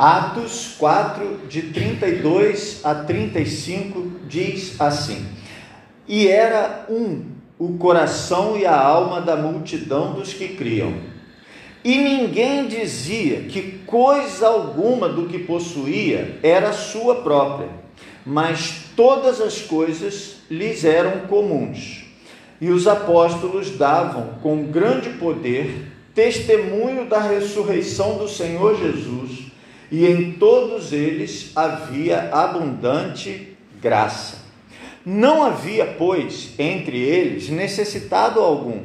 Atos 4, de 32 a 35, diz assim: E era um o coração e a alma da multidão dos que criam. E ninguém dizia que coisa alguma do que possuía era sua própria, mas todas as coisas lhes eram comuns. E os apóstolos davam com grande poder testemunho da ressurreição do Senhor Jesus e em todos eles havia abundante graça. Não havia, pois, entre eles necessitado algum,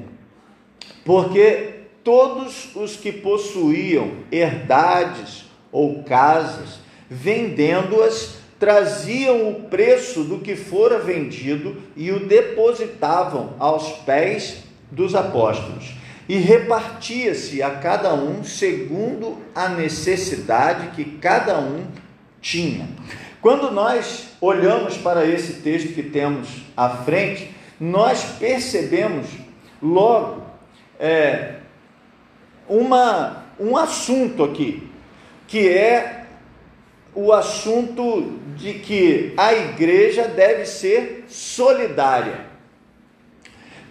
porque todos os que possuíam herdades ou casas, vendendo-as, traziam o preço do que fora vendido e o depositavam aos pés dos apóstolos e repartia-se a cada um segundo a necessidade que cada um tinha. Quando nós olhamos para esse texto que temos à frente, nós percebemos logo é, uma, um assunto aqui, que é o assunto de que a igreja deve ser solidária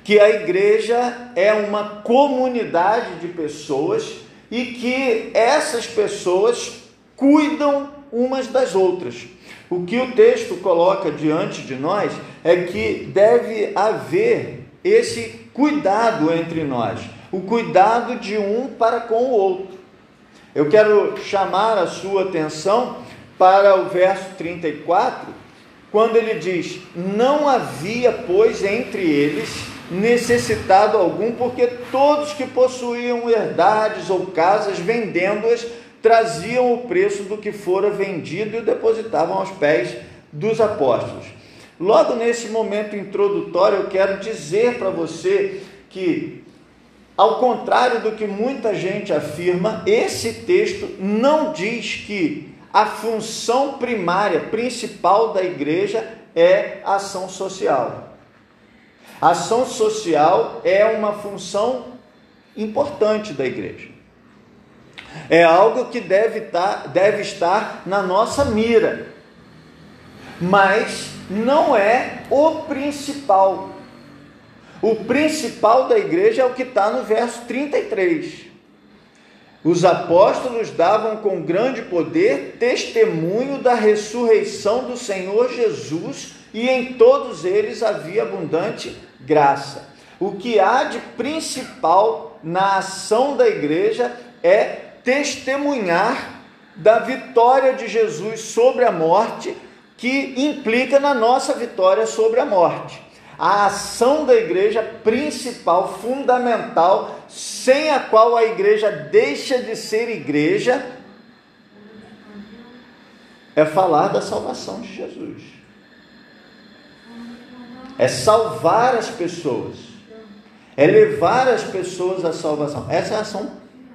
que a igreja é uma comunidade de pessoas e que essas pessoas cuidam umas das outras. O que o texto coloca diante de nós é que deve haver esse cuidado entre nós, o cuidado de um para com o outro. Eu quero chamar a sua atenção para o verso 34, quando ele diz: Não havia, pois, entre eles necessitado algum, porque todos que possuíam herdades ou casas, vendendo-as, traziam o preço do que fora vendido e o depositavam aos pés dos apóstolos. Logo nesse momento introdutório, eu quero dizer para você que, ao contrário do que muita gente afirma, esse texto não diz que a função primária, principal da igreja é ação social. Ação social é uma função importante da igreja. É algo que deve estar, tá, deve estar na nossa mira, mas não é o principal. O principal da igreja é o que está no verso 33. Os apóstolos davam com grande poder testemunho da ressurreição do Senhor Jesus e em todos eles havia abundante graça. O que há de principal na ação da igreja é testemunhar da vitória de Jesus sobre a morte, que implica na nossa vitória sobre a morte. A ação da igreja principal, fundamental, sem a qual a igreja deixa de ser igreja, é falar da salvação de Jesus é salvar as pessoas, é levar as pessoas à salvação. Essa é a ação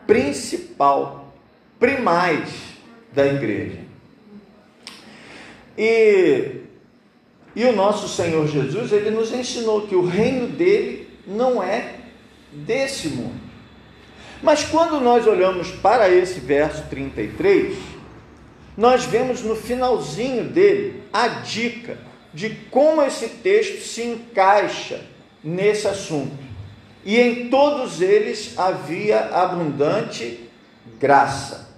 principal, primais da igreja. E, e o nosso Senhor Jesus, ele nos ensinou que o reino dele não é desse mundo. Mas quando nós olhamos para esse verso 33, nós vemos no finalzinho dele a dica de como esse texto se encaixa nesse assunto. E em todos eles havia abundante graça.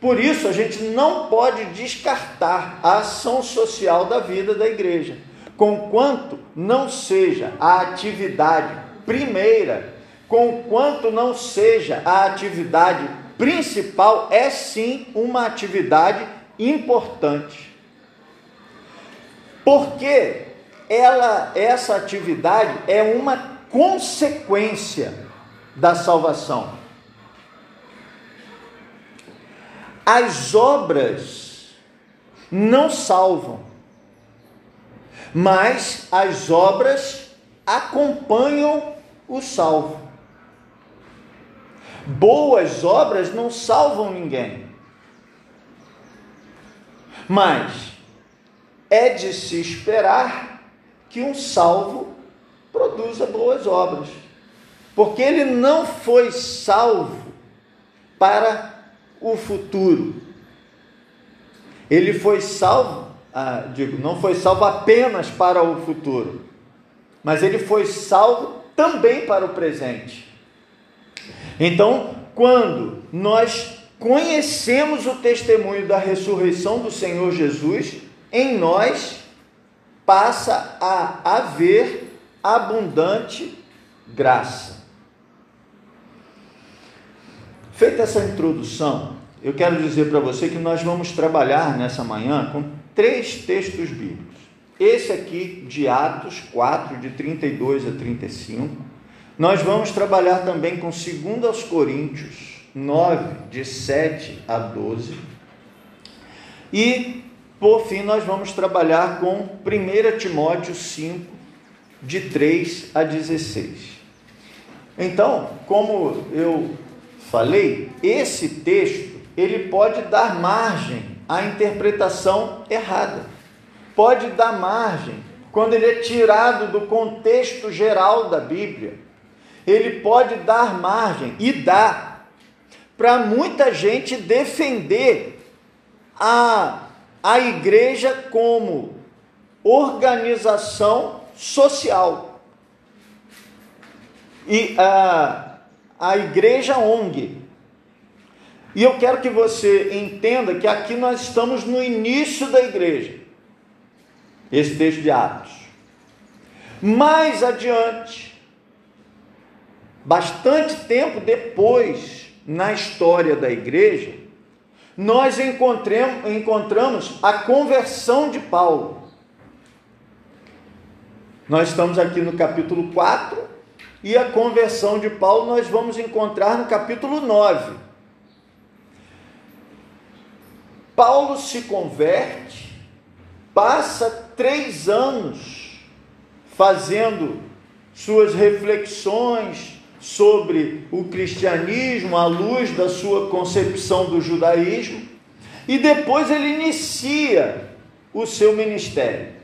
Por isso, a gente não pode descartar a ação social da vida da igreja, conquanto não seja a atividade primeira, conquanto não seja a atividade principal, é sim uma atividade importante. Porque ela, essa atividade é uma consequência da salvação. As obras não salvam, mas as obras acompanham o salvo. Boas obras não salvam ninguém, mas é de se esperar que um salvo produza boas obras, porque ele não foi salvo para o futuro, ele foi salvo, ah, digo, não foi salvo apenas para o futuro, mas ele foi salvo também para o presente. Então, quando nós conhecemos o testemunho da ressurreição do Senhor Jesus, em nós passa a haver abundante graça. Feita essa introdução, eu quero dizer para você que nós vamos trabalhar nessa manhã com três textos bíblicos. Esse aqui de Atos 4, de 32 a 35. Nós vamos trabalhar também com 2 Coríntios 9, de 7 a 12. E, por fim, nós vamos trabalhar com 1 Timóteo 5, de 3 a 16. Então, como eu falei, esse texto ele pode dar margem à interpretação errada. Pode dar margem quando ele é tirado do contexto geral da Bíblia. Ele pode dar margem e dá para muita gente defender a, a igreja como organização social. E a, a igreja ONG. E eu quero que você entenda que aqui nós estamos no início da igreja. Esse texto de Atos. Mais adiante, bastante tempo depois na história da igreja, nós encontramos a conversão de Paulo. Nós estamos aqui no capítulo 4 e a conversão de Paulo nós vamos encontrar no capítulo 9. Paulo se converte, passa três anos fazendo suas reflexões, sobre o cristianismo à luz da sua concepção do judaísmo, e depois ele inicia o seu ministério.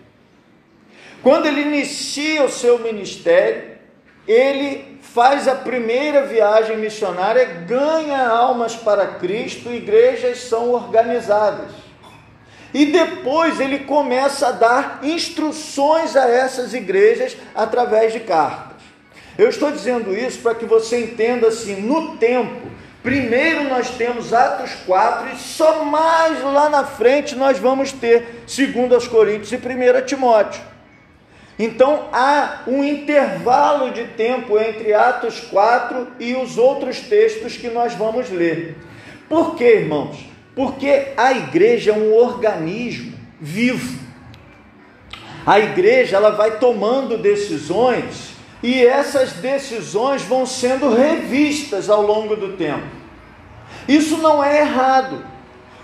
Quando ele inicia o seu ministério, ele faz a primeira viagem missionária, ganha almas para Cristo, igrejas são organizadas. E depois ele começa a dar instruções a essas igrejas através de cartas. Eu estou dizendo isso para que você entenda assim, no tempo, primeiro nós temos Atos 4 e só mais lá na frente nós vamos ter 2 Coríntios e 1 Timóteo. Então há um intervalo de tempo entre Atos 4 e os outros textos que nós vamos ler. Por quê, irmãos? Porque a igreja é um organismo vivo. A igreja ela vai tomando decisões e essas decisões vão sendo revistas ao longo do tempo. Isso não é errado.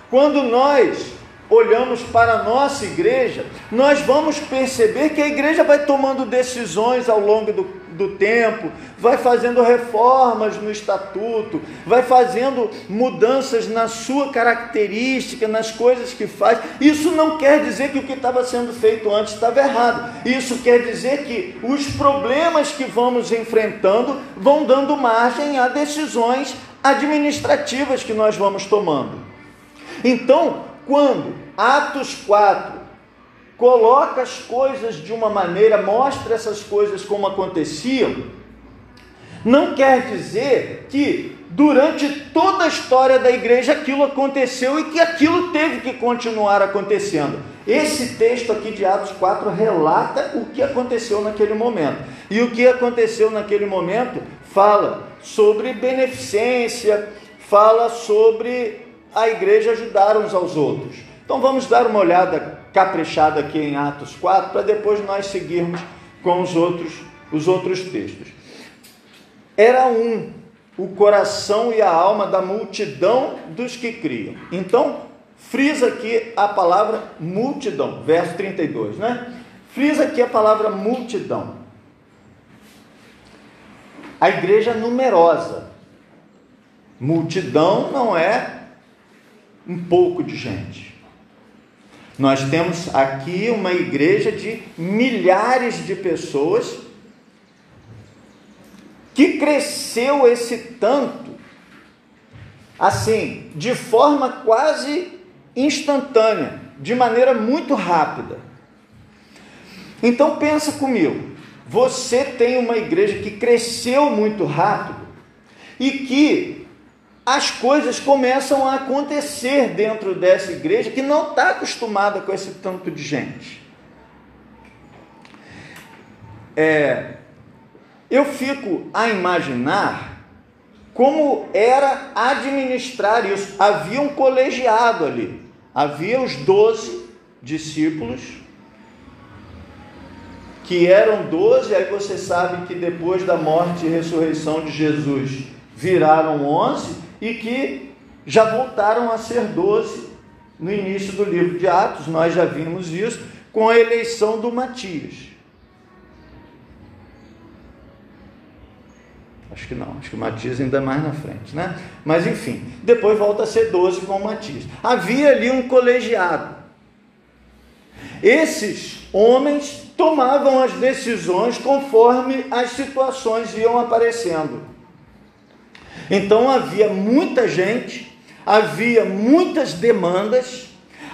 Quando nós olhamos para a nossa igreja, nós vamos perceber que a igreja vai tomando decisões ao longo do, do tempo, vai fazendo reformas no estatuto, vai fazendo mudanças na sua característica, nas coisas que faz. Isso não quer dizer que o que estava sendo feito antes estava errado. Isso quer dizer que os problemas que vamos enfrentando vão dando margem a decisões administrativas que nós vamos tomando. Então, quando Atos 4 coloca as coisas de uma maneira, mostra essas coisas como aconteciam, não quer dizer que durante toda a história da igreja aquilo aconteceu e que aquilo teve que continuar acontecendo. Esse texto aqui de Atos 4 relata o que aconteceu naquele momento. E o que aconteceu naquele momento fala sobre beneficência, fala sobre a igreja ajudar uns aos outros. Então vamos dar uma olhada caprichada aqui em Atos 4 para depois nós seguirmos com os outros, os outros textos. Era um o coração e a alma da multidão dos que criam. Então, frisa aqui a palavra multidão, verso 32, né? Frisa aqui a palavra multidão. A igreja numerosa. Multidão não é um pouco de gente. Nós temos aqui uma igreja de milhares de pessoas que cresceu esse tanto, assim, de forma quase instantânea, de maneira muito rápida. Então pensa comigo, você tem uma igreja que cresceu muito rápido e que as coisas começam a acontecer dentro dessa igreja que não está acostumada com esse tanto de gente. É, eu fico a imaginar como era administrar isso. Havia um colegiado ali, havia os doze discípulos, que eram doze, aí você sabe que depois da morte e ressurreição de Jesus viraram onze e que já voltaram a ser doze no início do livro de Atos, nós já vimos isso, com a eleição do Matias. Acho que não, acho que o Matias ainda é mais na frente, né? Mas enfim, depois volta a ser 12 com o Matias. Havia ali um colegiado. Esses homens tomavam as decisões conforme as situações iam aparecendo. Então havia muita gente, havia muitas demandas,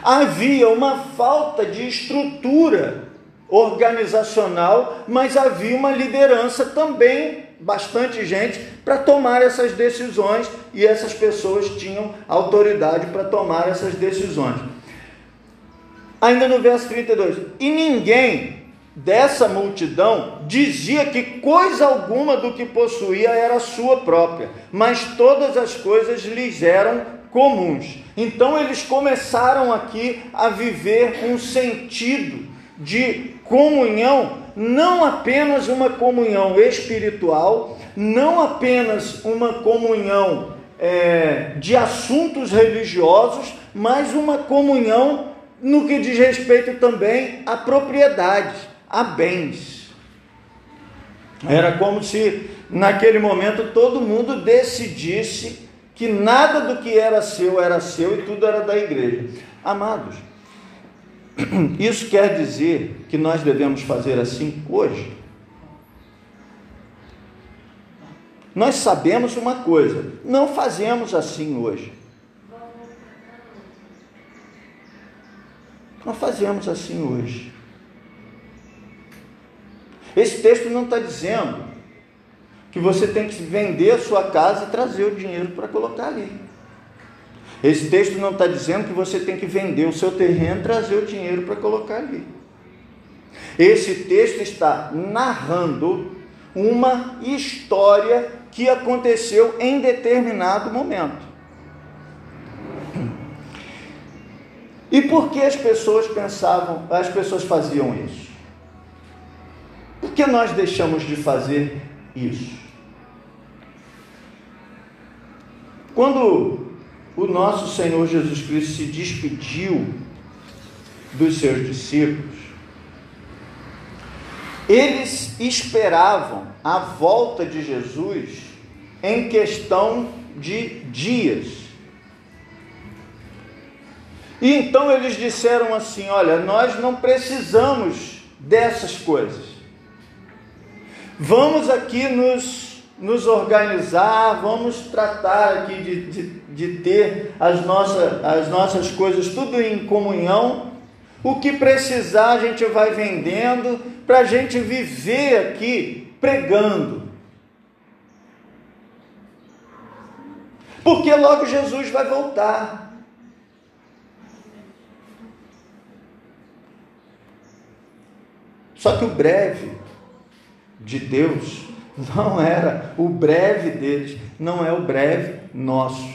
havia uma falta de estrutura organizacional, mas havia uma liderança também bastante gente para tomar essas decisões e essas pessoas tinham autoridade para tomar essas decisões. Ainda no verso 32: E ninguém dessa multidão dizia que coisa alguma do que possuía era sua própria, mas todas as coisas lhes eram comuns. Então eles começaram aqui a viver um sentido de comunhão não apenas uma comunhão espiritual, não apenas uma comunhão é, de assuntos religiosos, mas uma comunhão no que diz respeito também a propriedades, a bens. Era como se naquele momento todo mundo decidisse que nada do que era seu era seu e tudo era da igreja. Amados, isso quer dizer que nós devemos fazer assim hoje? Nós sabemos uma coisa, não fazemos assim hoje. Não fazemos assim hoje. Esse texto não está dizendo que você tem que vender a sua casa e trazer o dinheiro para colocar ali. Esse texto não está dizendo que você tem que vender o seu terreno e trazer o dinheiro para colocar ali. Esse texto está narrando uma história que aconteceu em determinado momento. E por que as pessoas pensavam, as pessoas faziam isso? Por que nós deixamos de fazer isso? Quando o nosso Senhor Jesus Cristo se despediu dos seus discípulos, eles esperavam a volta de Jesus em questão de dias. E então eles disseram assim: Olha, nós não precisamos dessas coisas. Vamos aqui nos, nos organizar, vamos tratar aqui de, de de ter as, nossas as nossas coisas tudo em comunhão. O que precisar a gente vai vendendo para a gente viver aqui pregando. Porque logo Jesus vai voltar. Só que o breve de Deus não era o breve deles, não é o breve nosso.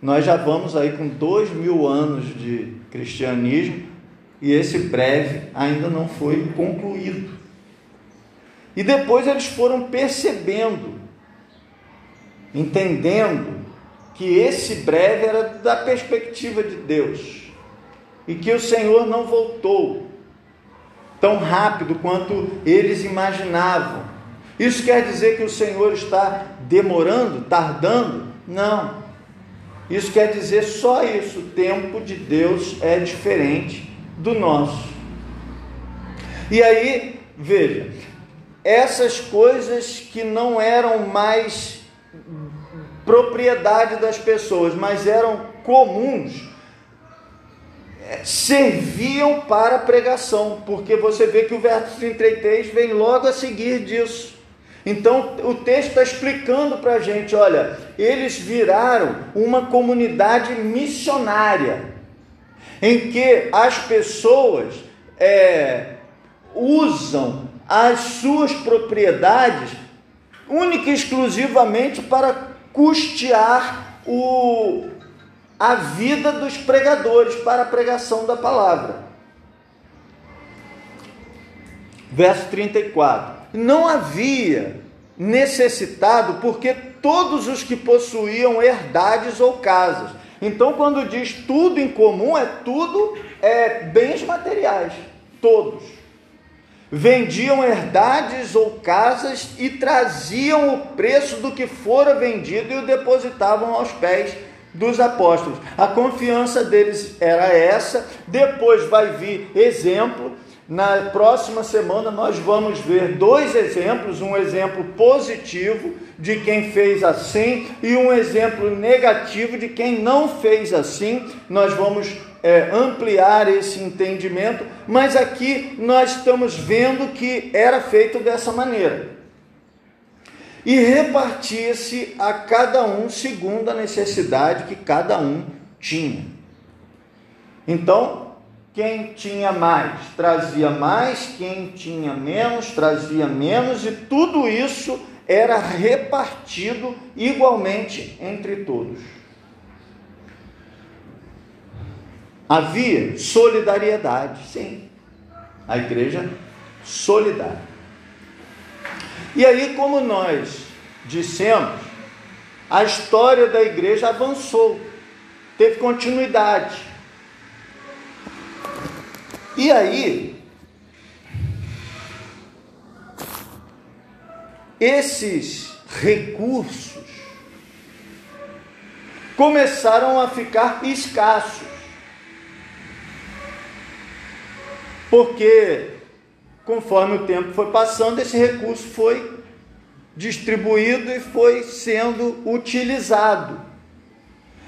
Nós já vamos aí com dois mil anos de cristianismo e esse breve ainda não foi concluído. E depois eles foram percebendo, entendendo que esse breve era da perspectiva de Deus e que o Senhor não voltou tão rápido quanto eles imaginavam. Isso quer dizer que o Senhor está demorando, tardando? Não. Isso quer dizer só isso: o tempo de Deus é diferente do nosso. E aí, veja, essas coisas que não eram mais propriedade das pessoas, mas eram comuns, serviam para pregação, porque você vê que o verso 33 vem logo a seguir disso. Então o texto está explicando para a gente: olha, eles viraram uma comunidade missionária, em que as pessoas é, usam as suas propriedades única e exclusivamente para custear o, a vida dos pregadores para a pregação da palavra. Verso 34. Não havia necessitado, porque todos os que possuíam herdades ou casas. Então, quando diz tudo em comum, é tudo é, bens materiais, todos. Vendiam herdades ou casas e traziam o preço do que fora vendido e o depositavam aos pés dos apóstolos. A confiança deles era essa. Depois vai vir exemplo. Na próxima semana nós vamos ver dois exemplos, um exemplo positivo de quem fez assim e um exemplo negativo de quem não fez assim. Nós vamos é, ampliar esse entendimento, mas aqui nós estamos vendo que era feito dessa maneira e repartia-se a cada um segundo a necessidade que cada um tinha. Então, quem tinha mais trazia mais, quem tinha menos trazia menos, e tudo isso era repartido igualmente entre todos. Havia solidariedade, sim. A igreja solidária. E aí, como nós dissemos, a história da igreja avançou, teve continuidade. E aí, esses recursos começaram a ficar escassos. Porque conforme o tempo foi passando, esse recurso foi distribuído e foi sendo utilizado.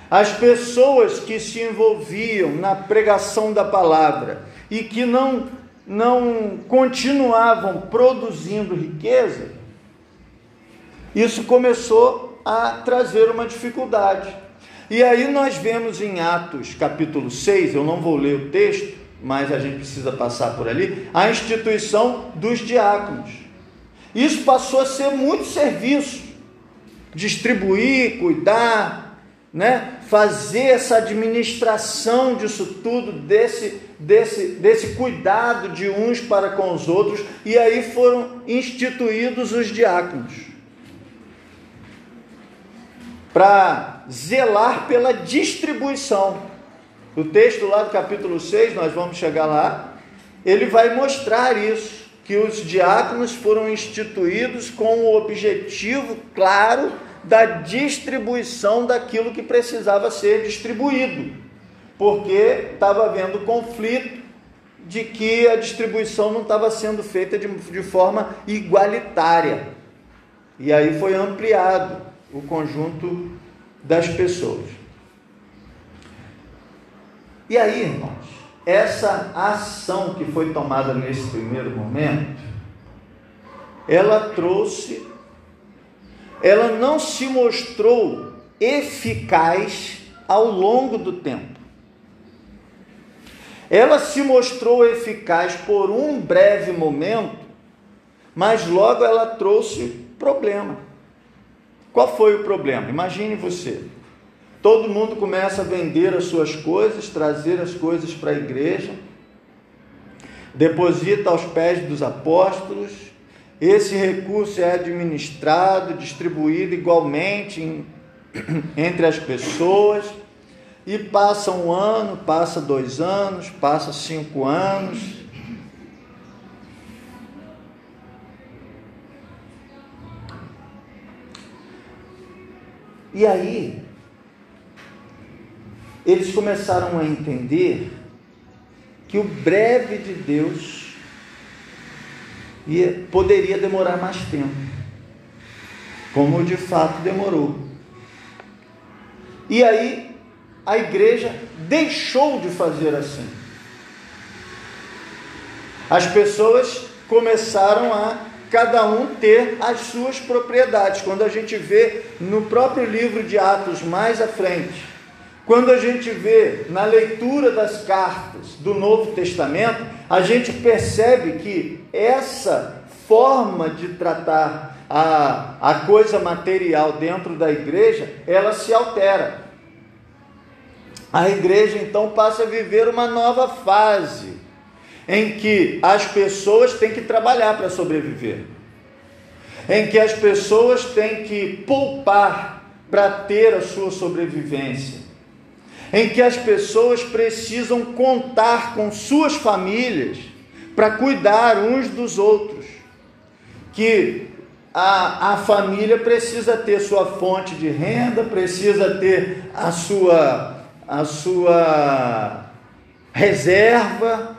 As pessoas que se envolviam na pregação da palavra e que não, não continuavam produzindo riqueza, isso começou a trazer uma dificuldade. E aí nós vemos em Atos capítulo 6, eu não vou ler o texto, mas a gente precisa passar por ali, a instituição dos diáconos. Isso passou a ser muito serviço, distribuir, cuidar, né? fazer essa administração disso tudo, desse, desse, desse cuidado de uns para com os outros, e aí foram instituídos os diáconos para zelar pela distribuição o texto lá do capítulo 6, nós vamos chegar lá, ele vai mostrar isso, que os diáconos foram instituídos com o objetivo claro da distribuição daquilo que precisava ser distribuído, porque estava havendo conflito de que a distribuição não estava sendo feita de, de forma igualitária. E aí foi ampliado o conjunto das pessoas. E aí, irmãos, essa ação que foi tomada nesse primeiro momento, ela trouxe, ela não se mostrou eficaz ao longo do tempo. Ela se mostrou eficaz por um breve momento, mas logo ela trouxe problema. Qual foi o problema? Imagine você. Todo mundo começa a vender as suas coisas, trazer as coisas para a igreja, deposita aos pés dos apóstolos. Esse recurso é administrado, distribuído igualmente em, entre as pessoas. E passa um ano, passa dois anos, passa cinco anos. E aí, eles começaram a entender que o breve de Deus ia, poderia demorar mais tempo, como de fato demorou. E aí a igreja deixou de fazer assim. As pessoas começaram a cada um ter as suas propriedades. Quando a gente vê no próprio livro de Atos mais à frente, quando a gente vê na leitura das cartas do Novo Testamento, a gente percebe que essa forma de tratar a, a coisa material dentro da igreja, ela se altera. A igreja então passa a viver uma nova fase em que as pessoas têm que trabalhar para sobreviver, em que as pessoas têm que poupar para ter a sua sobrevivência, em que as pessoas precisam contar com suas famílias para cuidar uns dos outros, que a, a família precisa ter sua fonte de renda, precisa ter a sua, a sua reserva,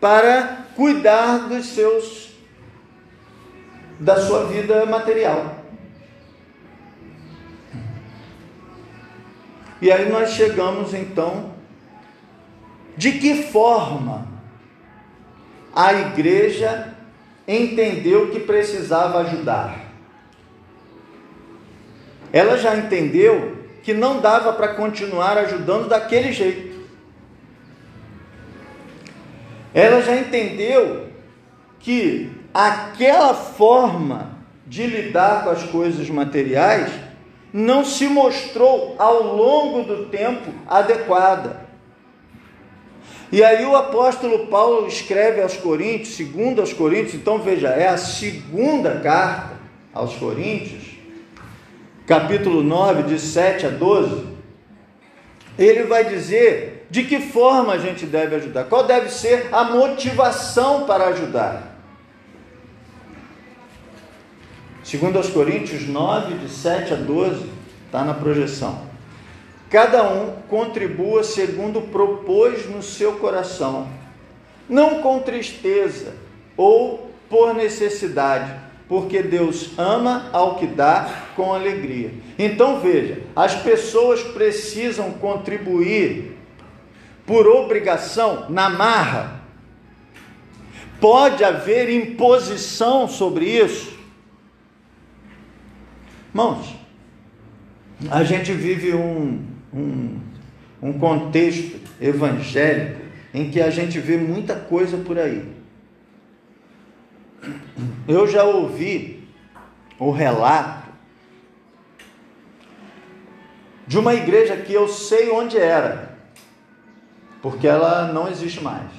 para cuidar dos seus da sua vida material. E aí nós chegamos então de que forma a igreja entendeu que precisava ajudar. Ela já entendeu que não dava para continuar ajudando daquele jeito. ela já entendeu que aquela forma de lidar com as coisas materiais não se mostrou ao longo do tempo adequada. E aí o apóstolo Paulo escreve aos Coríntios, segundo aos Coríntios, então veja, é a segunda carta aos Coríntios, capítulo 9, de 7 a 12. Ele vai dizer de que forma a gente deve ajudar? Qual deve ser a motivação para ajudar? Segundo aos Coríntios 9, de 7 a 12, está na projeção. Cada um contribua segundo propôs no seu coração, não com tristeza ou por necessidade, porque Deus ama ao que dá com alegria. Então veja, as pessoas precisam contribuir por obrigação, na marra. Pode haver imposição sobre isso. Irmãos, a gente vive um, um, um contexto evangélico em que a gente vê muita coisa por aí. Eu já ouvi o relato de uma igreja que eu sei onde era porque ela não existe mais.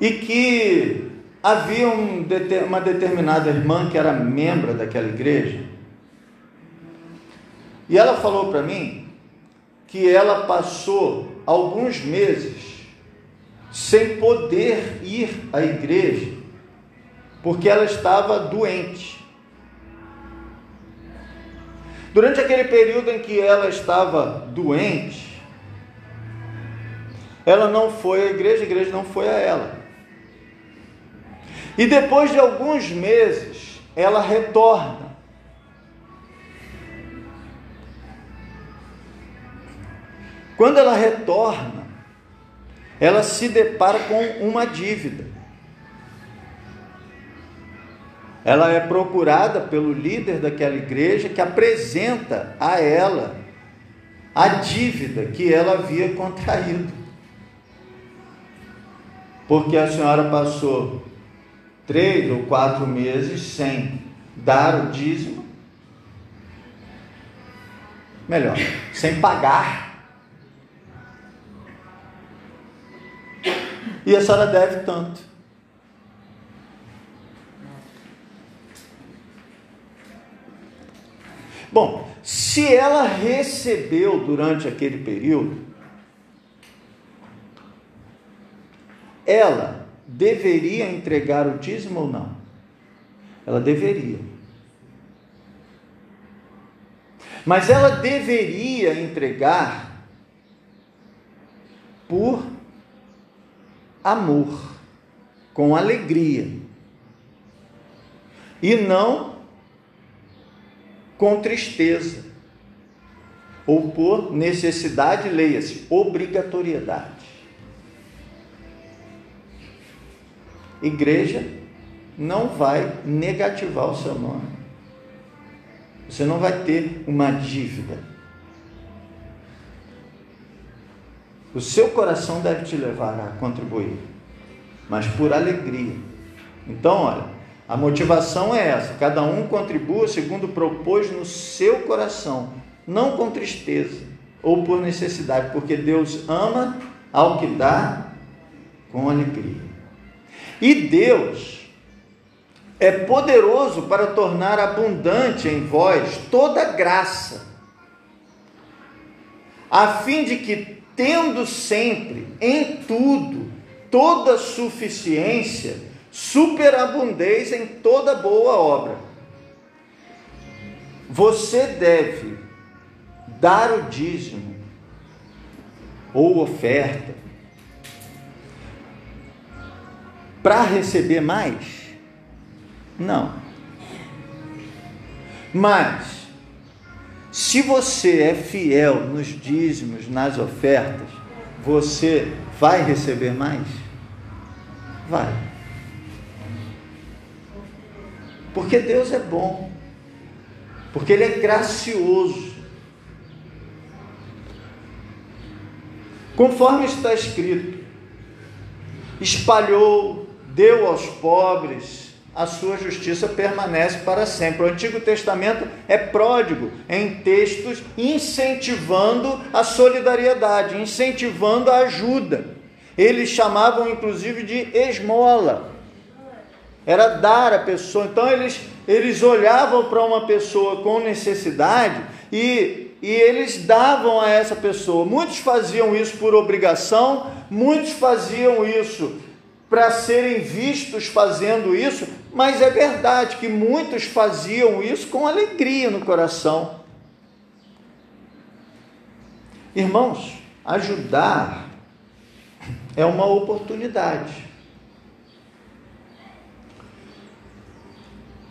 E que havia um, uma determinada irmã que era membro daquela igreja, e ela falou para mim que ela passou alguns meses sem poder ir à igreja, porque ela estava doente. Durante aquele período em que ela estava doente, ela não foi à igreja, a igreja não foi a ela. E depois de alguns meses, ela retorna. Quando ela retorna, ela se depara com uma dívida. ela é procurada pelo líder daquela igreja que apresenta a ela a dívida que ela havia contraído. Porque a senhora passou três ou quatro meses sem dar o dízimo. Melhor, sem pagar. E a senhora deve tanto. Bom, se ela recebeu durante aquele período, ela deveria entregar o dízimo ou não? Ela deveria. Mas ela deveria entregar por amor, com alegria, e não com tristeza. ou por necessidade, leia-se, obrigatoriedade. Igreja não vai negativar o seu nome. Você não vai ter uma dívida. O seu coração deve te levar a contribuir, mas por alegria. Então, olha, a motivação é essa: cada um contribua segundo propôs no seu coração, não com tristeza ou por necessidade, porque Deus ama ao que dá com alegria. E Deus é poderoso para tornar abundante em vós toda graça, a fim de que, tendo sempre, em tudo, toda suficiência, superabundez em toda boa obra. Você deve dar o dízimo ou oferta para receber mais? Não. Mas, se você é fiel nos dízimos, nas ofertas, você vai receber mais? Vai. Porque Deus é bom. Porque Ele é gracioso. Conforme está escrito, espalhou, deu aos pobres, a sua justiça permanece para sempre. O Antigo Testamento é pródigo em textos incentivando a solidariedade, incentivando a ajuda. Eles chamavam inclusive de esmola. Era dar a pessoa. Então eles, eles olhavam para uma pessoa com necessidade e, e eles davam a essa pessoa. Muitos faziam isso por obrigação, muitos faziam isso para serem vistos fazendo isso, mas é verdade que muitos faziam isso com alegria no coração. Irmãos, ajudar é uma oportunidade.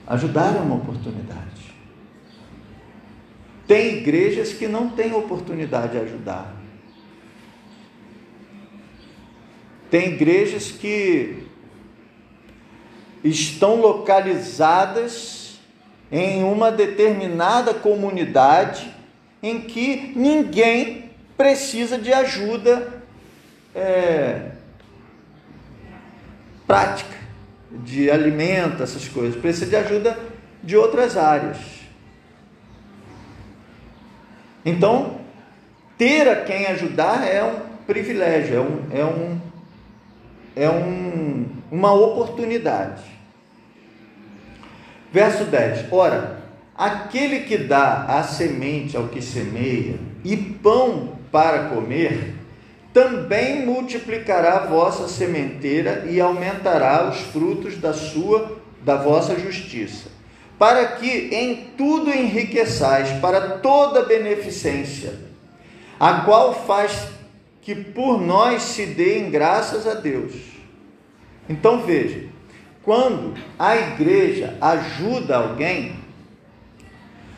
Ajudar é uma oportunidade. Tem igrejas que não têm oportunidade de ajudar. Tem igrejas que estão localizadas em uma determinada comunidade em que ninguém precisa de ajuda é, prática, de alimento, essas coisas, precisa de ajuda de outras áreas. Então, ter a quem ajudar é um privilégio, é um, é um é um, uma oportunidade. Verso 10: Ora, aquele que dá a semente ao que semeia e pão para comer, também multiplicará a vossa sementeira e aumentará os frutos da sua da vossa justiça, para que em tudo enriqueçais para toda beneficência, a qual faz que por nós se deem graças a Deus. Então veja, quando a igreja ajuda alguém,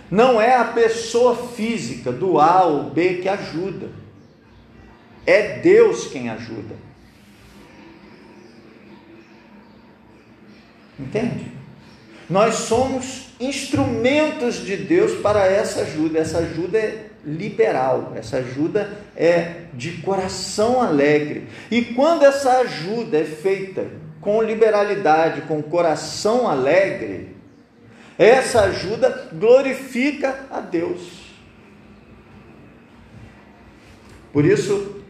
não é a pessoa física do A ou B que ajuda, é Deus quem ajuda. Entende? Nós somos instrumentos de Deus para essa ajuda. Essa ajuda é liberal, essa ajuda é de coração alegre. E quando essa ajuda é feita com liberalidade, com coração alegre, essa ajuda glorifica a Deus. Por isso,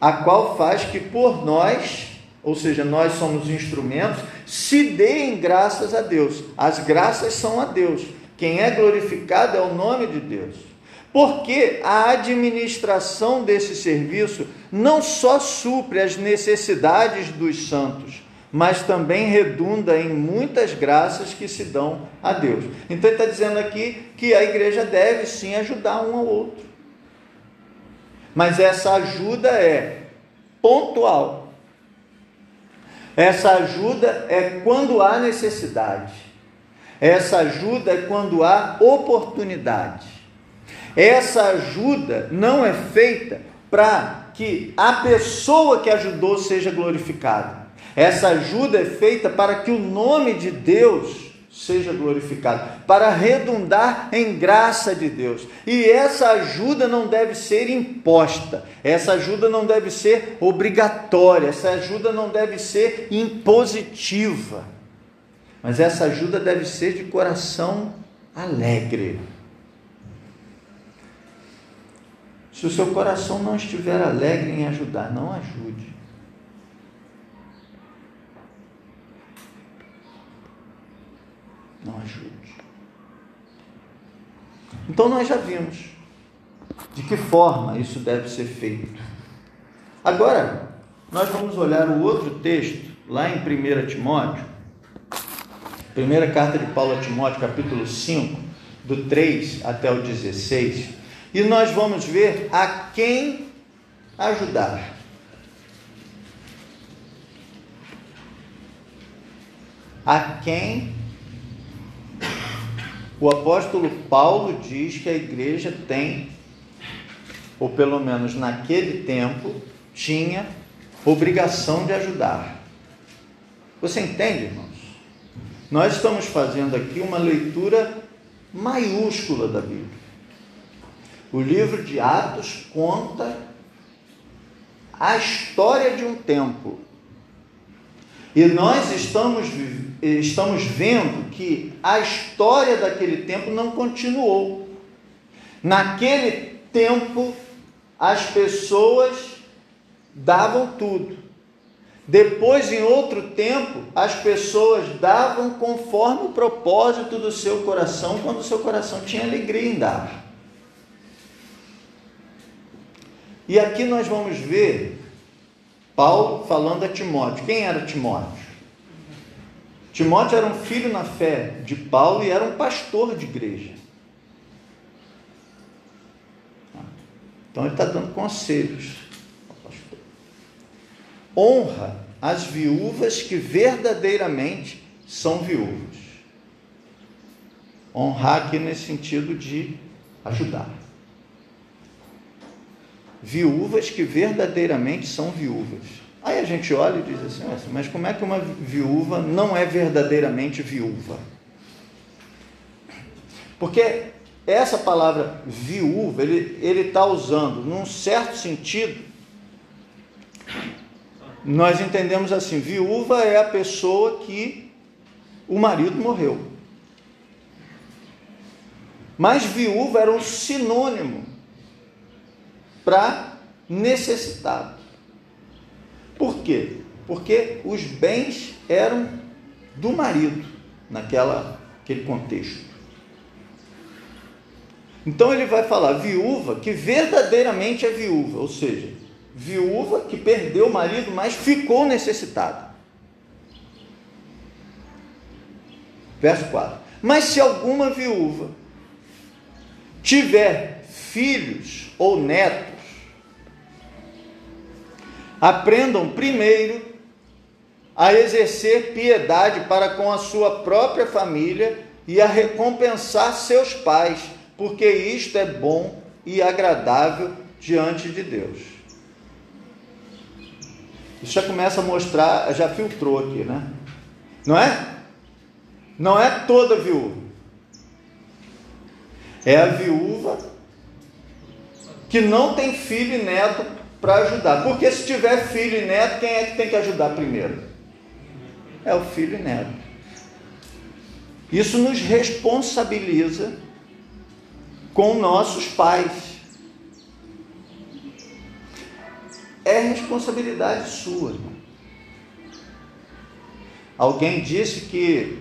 a qual faz que por nós, ou seja, nós somos instrumentos, se deem graças a Deus. As graças são a Deus. Quem é glorificado é o nome de Deus. Porque a administração desse serviço não só supre as necessidades dos santos, mas também redunda em muitas graças que se dão a Deus. Então ele está dizendo aqui que a igreja deve sim ajudar um ao outro. Mas essa ajuda é pontual. Essa ajuda é quando há necessidade. Essa ajuda é quando há oportunidade. Essa ajuda não é feita para que a pessoa que ajudou seja glorificada. Essa ajuda é feita para que o nome de Deus seja glorificado, para redundar em graça de Deus. E essa ajuda não deve ser imposta, essa ajuda não deve ser obrigatória, essa ajuda não deve ser impositiva, mas essa ajuda deve ser de coração alegre. Se o seu coração não estiver alegre em ajudar, não ajude. Não ajude. Então nós já vimos de que forma isso deve ser feito. Agora, nós vamos olhar o outro texto, lá em 1 Timóteo, primeira carta de Paulo a Timóteo, capítulo 5, do 3 até o 16, e nós vamos ver a quem ajudar. A quem o apóstolo Paulo diz que a igreja tem, ou pelo menos naquele tempo, tinha obrigação de ajudar. Você entende, irmãos? Nós estamos fazendo aqui uma leitura maiúscula da Bíblia. O livro de Atos conta a história de um tempo. E nós estamos, estamos vendo que a história daquele tempo não continuou. Naquele tempo, as pessoas davam tudo. Depois, em outro tempo, as pessoas davam conforme o propósito do seu coração, quando o seu coração tinha alegria em dar. E aqui nós vamos ver Paulo falando a Timóteo. Quem era Timóteo? Timóteo era um filho na fé de Paulo e era um pastor de igreja. Então ele está dando conselhos honra as viúvas que verdadeiramente são viúvas. Honrar aqui nesse sentido de ajudar. Viúvas que verdadeiramente são viúvas. Aí a gente olha e diz assim, mas como é que uma viúva não é verdadeiramente viúva? Porque essa palavra viúva, ele está usando, num certo sentido, nós entendemos assim: viúva é a pessoa que o marido morreu. Mas viúva era um sinônimo para necessitado. Por quê? Porque os bens eram do marido naquela aquele contexto. Então ele vai falar viúva que verdadeiramente é viúva, ou seja, viúva que perdeu o marido, mas ficou necessitada. Verso 4. Mas se alguma viúva tiver filhos ou netos, aprendam primeiro a exercer piedade para com a sua própria família e a recompensar seus pais, porque isto é bom e agradável diante de Deus. Isso já começa a mostrar, já filtrou aqui, né? Não é? Não é toda viúva. É a viúva que não tem filho e neto para ajudar. Porque se tiver filho e neto, quem é que tem que ajudar primeiro? É o filho e neto. Isso nos responsabiliza com nossos pais. é responsabilidade sua. Alguém disse que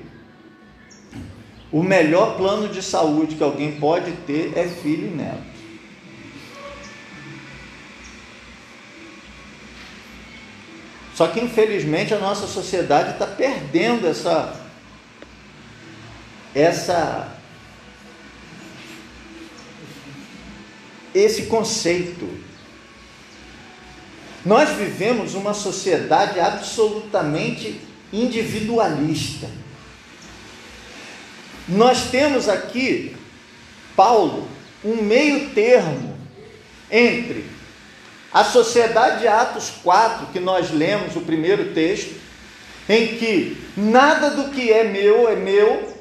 o melhor plano de saúde que alguém pode ter é filho e neto. Só que infelizmente a nossa sociedade está perdendo essa essa esse conceito nós vivemos uma sociedade absolutamente individualista. Nós temos aqui Paulo um meio termo entre a sociedade de Atos 4, que nós lemos o primeiro texto, em que nada do que é meu é meu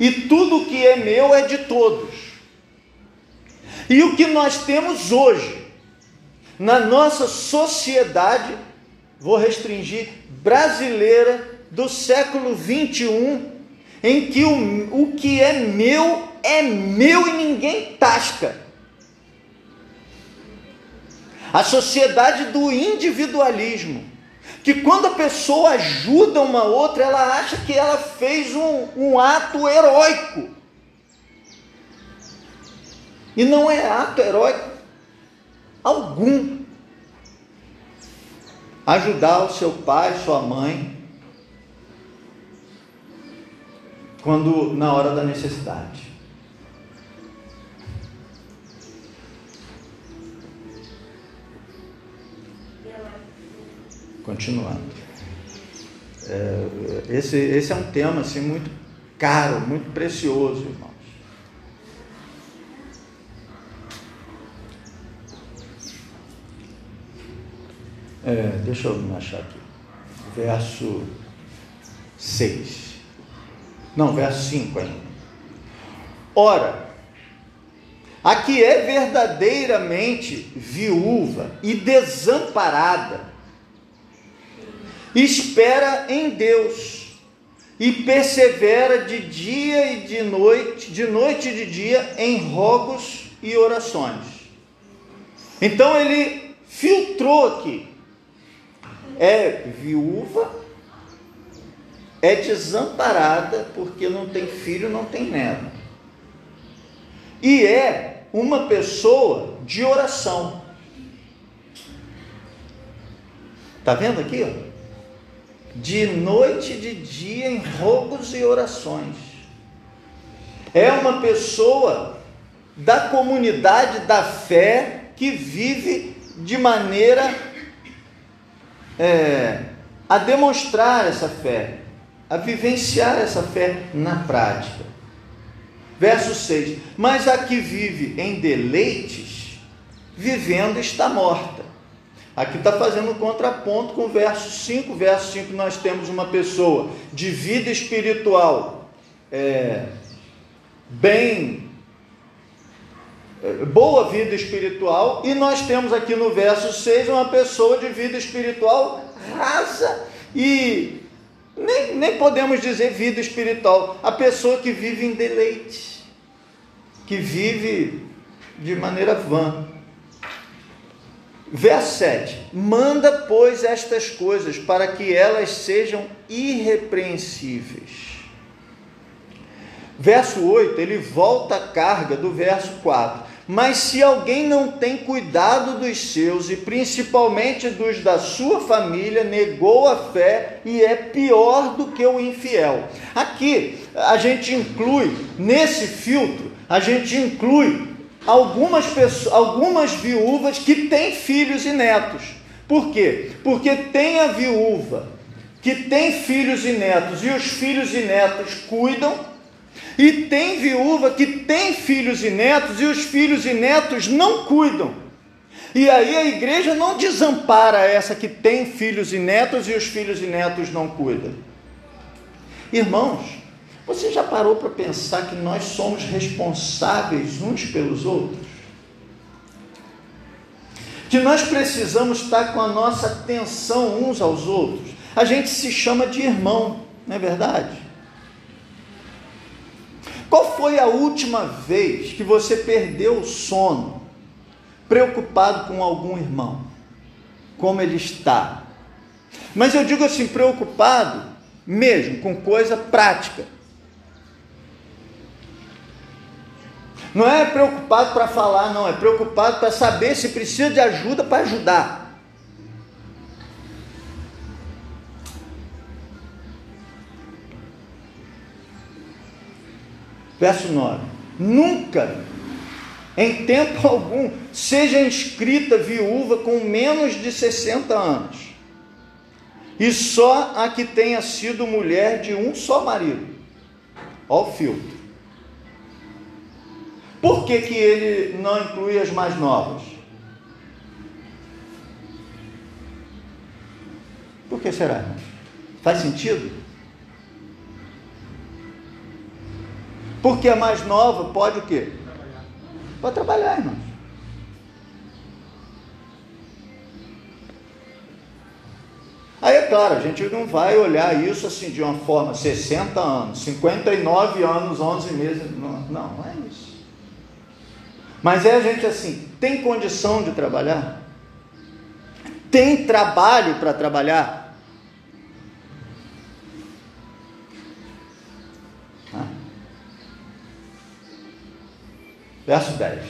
e tudo que é meu é de todos. E o que nós temos hoje na nossa sociedade, vou restringir, brasileira do século 21, em que o, o que é meu é meu e ninguém tasca. A sociedade do individualismo, que quando a pessoa ajuda uma outra, ela acha que ela fez um, um ato heróico. E não é ato heróico algum. Ajudar o seu pai, sua mãe, quando na hora da necessidade. Continuando. É, esse, esse é um tema assim, muito caro, muito precioso, irmãos. É, deixa eu achar aqui. Verso 6. Não, verso 5 ainda. Ora, a que é verdadeiramente viúva e desamparada, espera em Deus e persevera de dia e de noite, de noite e de dia em rogos e orações. Então ele filtrou aqui. É viúva, é desamparada porque não tem filho, não tem neto. E é uma pessoa de oração. Tá vendo aqui? De noite e de dia em rogos e orações. É uma pessoa da comunidade da fé que vive de maneira é, a demonstrar essa fé, a vivenciar essa fé na prática. Verso 6: Mas a que vive em deleites, vivendo está morta. Aqui está fazendo um contraponto com o verso 5. Verso 5 nós temos uma pessoa de vida espiritual é, bem é, boa vida espiritual, e nós temos aqui no verso 6 uma pessoa de vida espiritual rasa e nem, nem podemos dizer vida espiritual, a pessoa que vive em deleite, que vive de maneira vã. Verso 7: Manda, pois, estas coisas para que elas sejam irrepreensíveis. Verso 8, ele volta a carga do verso 4. Mas se alguém não tem cuidado dos seus, e principalmente dos da sua família, negou a fé e é pior do que o infiel. Aqui a gente inclui, nesse filtro, a gente inclui algumas pessoas, algumas viúvas que têm filhos e netos. Por quê? Porque tem a viúva que tem filhos e netos e os filhos e netos cuidam, e tem viúva que tem filhos e netos e os filhos e netos não cuidam. E aí a igreja não desampara essa que tem filhos e netos e os filhos e netos não cuidam. Irmãos, você já parou para pensar que nós somos responsáveis uns pelos outros? Que nós precisamos estar com a nossa atenção uns aos outros? A gente se chama de irmão, não é verdade? Qual foi a última vez que você perdeu o sono, preocupado com algum irmão? Como ele está? Mas eu digo assim, preocupado mesmo com coisa prática Não é preocupado para falar, não, é preocupado para saber se precisa de ajuda para ajudar. Verso 9: Nunca, em tempo algum, seja inscrita viúva com menos de 60 anos, e só a que tenha sido mulher de um só marido. Olha o Por que, que ele não inclui as mais novas? Por que será? Faz sentido? Porque a mais nova pode o quê? Pode trabalhar, irmãos. Aí é claro, a gente não vai olhar isso assim de uma forma 60 anos, 59 anos, 11 meses. Não, não, é. Mas é a gente assim, tem condição de trabalhar? Tem trabalho para trabalhar? Ah. Verso 10.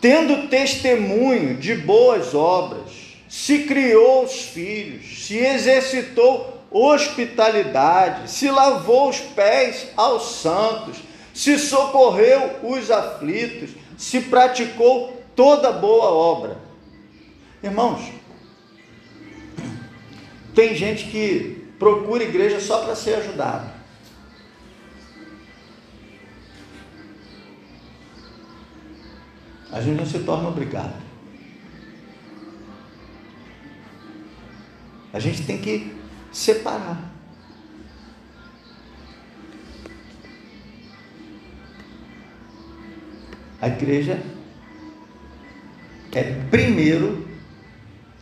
Tendo testemunho de boas obras, se criou os filhos, se exercitou hospitalidade, se lavou os pés aos santos, se socorreu os aflitos, se praticou toda boa obra. Irmãos, tem gente que procura igreja só para ser ajudado. A gente não se torna obrigado. A gente tem que separar. A igreja é primeiro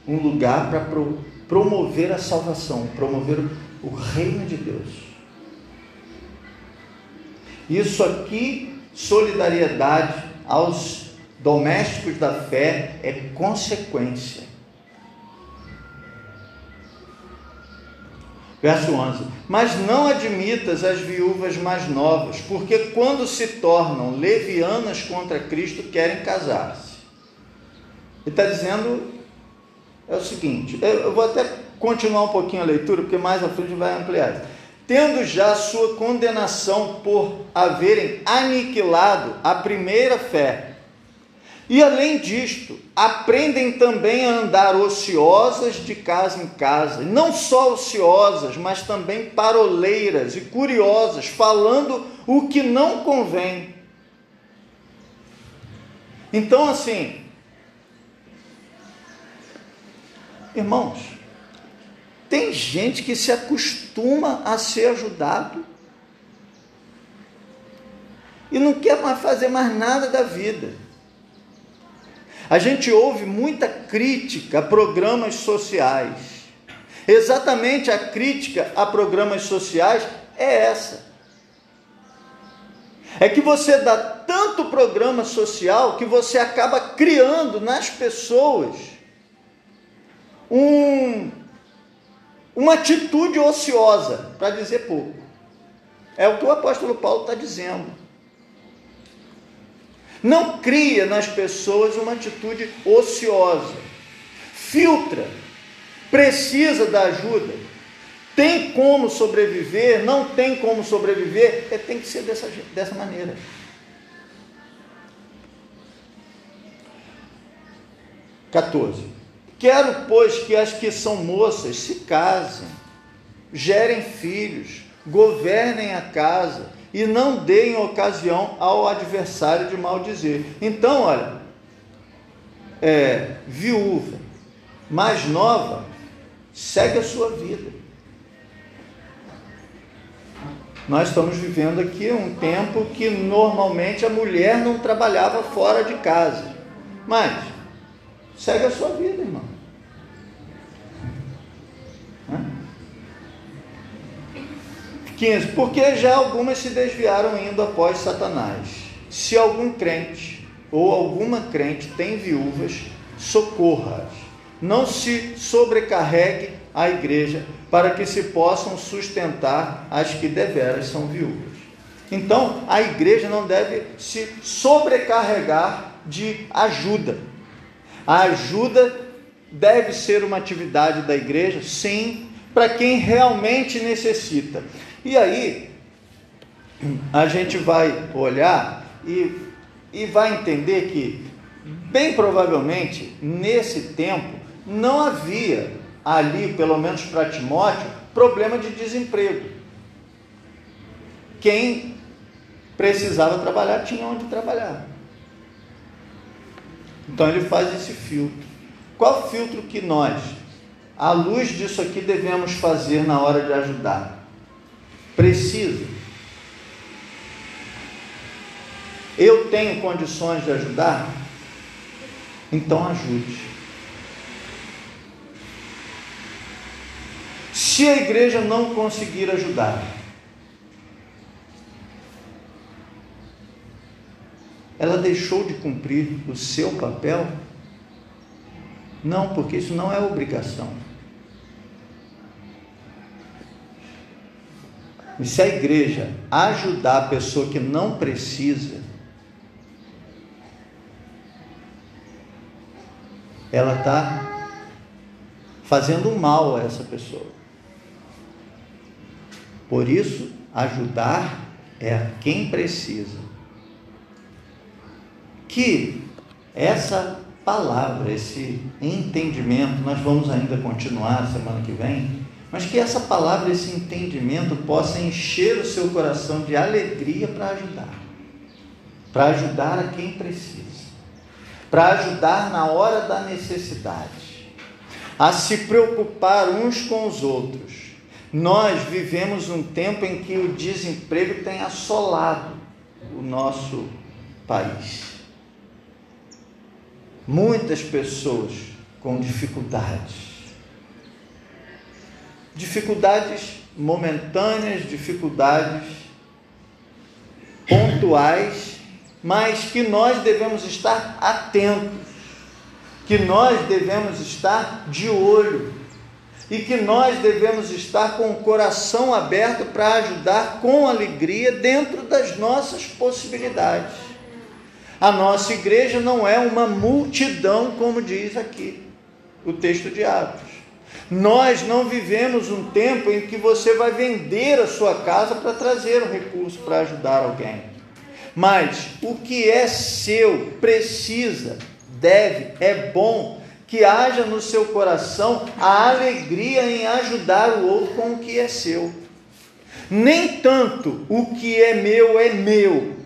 um lugar para pro, promover a salvação, promover o reino de Deus. Isso aqui, solidariedade aos domésticos da fé, é consequência. Verso 11: Mas não admitas as viúvas mais novas, porque quando se tornam levianas contra Cristo, querem casar-se. Ele está dizendo é o seguinte: eu vou até continuar um pouquinho a leitura, porque mais à frente vai ampliar. Tendo já sua condenação por haverem aniquilado a primeira fé, e além disto, aprendem também a andar ociosas de casa em casa, não só ociosas, mas também paroleiras e curiosas, falando o que não convém. Então, assim, irmãos, tem gente que se acostuma a ser ajudado e não quer mais fazer mais nada da vida. A gente ouve muita crítica a programas sociais. Exatamente a crítica a programas sociais é essa. É que você dá tanto programa social que você acaba criando nas pessoas um, uma atitude ociosa, para dizer pouco. É o que o apóstolo Paulo está dizendo. Não cria nas pessoas uma atitude ociosa. Filtra. Precisa da ajuda. Tem como sobreviver? Não tem como sobreviver? É, tem que ser dessa, dessa maneira. Quatorze. Quero, pois, que as que são moças se casem, gerem filhos, governem a casa e não deem ocasião ao adversário de maldizer. Então, olha, é, viúva, mais nova, segue a sua vida. Nós estamos vivendo aqui um tempo que normalmente a mulher não trabalhava fora de casa. Mas segue a sua vida, irmão. 15. Porque já algumas se desviaram indo após Satanás. Se algum crente ou alguma crente tem viúvas, socorra-as. Não se sobrecarregue a igreja para que se possam sustentar as que deveras são viúvas. Então, a igreja não deve se sobrecarregar de ajuda. A ajuda deve ser uma atividade da igreja, sim, para quem realmente necessita. E aí, a gente vai olhar e, e vai entender que, bem provavelmente, nesse tempo, não havia ali, pelo menos para Timóteo, problema de desemprego. Quem precisava trabalhar, tinha onde trabalhar. Então ele faz esse filtro. Qual filtro que nós, à luz disso aqui, devemos fazer na hora de ajudar? Precisa. Eu tenho condições de ajudar? Então ajude. Se a igreja não conseguir ajudar, ela deixou de cumprir o seu papel? Não, porque isso não é obrigação. E se a igreja ajudar a pessoa que não precisa, ela está fazendo mal a essa pessoa. Por isso, ajudar é a quem precisa. Que essa palavra, esse entendimento, nós vamos ainda continuar semana que vem, mas que essa palavra, esse entendimento possa encher o seu coração de alegria para ajudar, para ajudar a quem precisa para ajudar na hora da necessidade, a se preocupar uns com os outros. Nós vivemos um tempo em que o desemprego tem assolado o nosso país. Muitas pessoas com dificuldades. Dificuldades momentâneas, dificuldades pontuais mas que nós devemos estar atentos, que nós devemos estar de olho e que nós devemos estar com o coração aberto para ajudar com alegria dentro das nossas possibilidades. A nossa igreja não é uma multidão, como diz aqui o texto de Atos. Nós não vivemos um tempo em que você vai vender a sua casa para trazer um recurso para ajudar alguém. Mas o que é seu precisa, deve, é bom que haja no seu coração a alegria em ajudar o outro com o que é seu. Nem tanto o que é meu é meu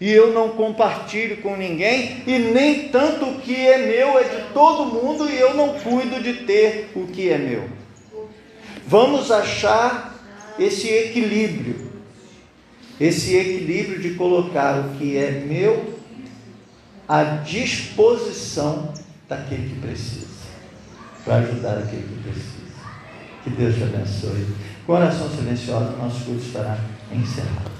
e eu não compartilho com ninguém, e nem tanto o que é meu é de todo mundo e eu não cuido de ter o que é meu. Vamos achar esse equilíbrio esse equilíbrio de colocar o que é meu à disposição daquele que precisa, para ajudar aquele que precisa. Que Deus te abençoe. Coração silencioso, nosso culto estará encerrado.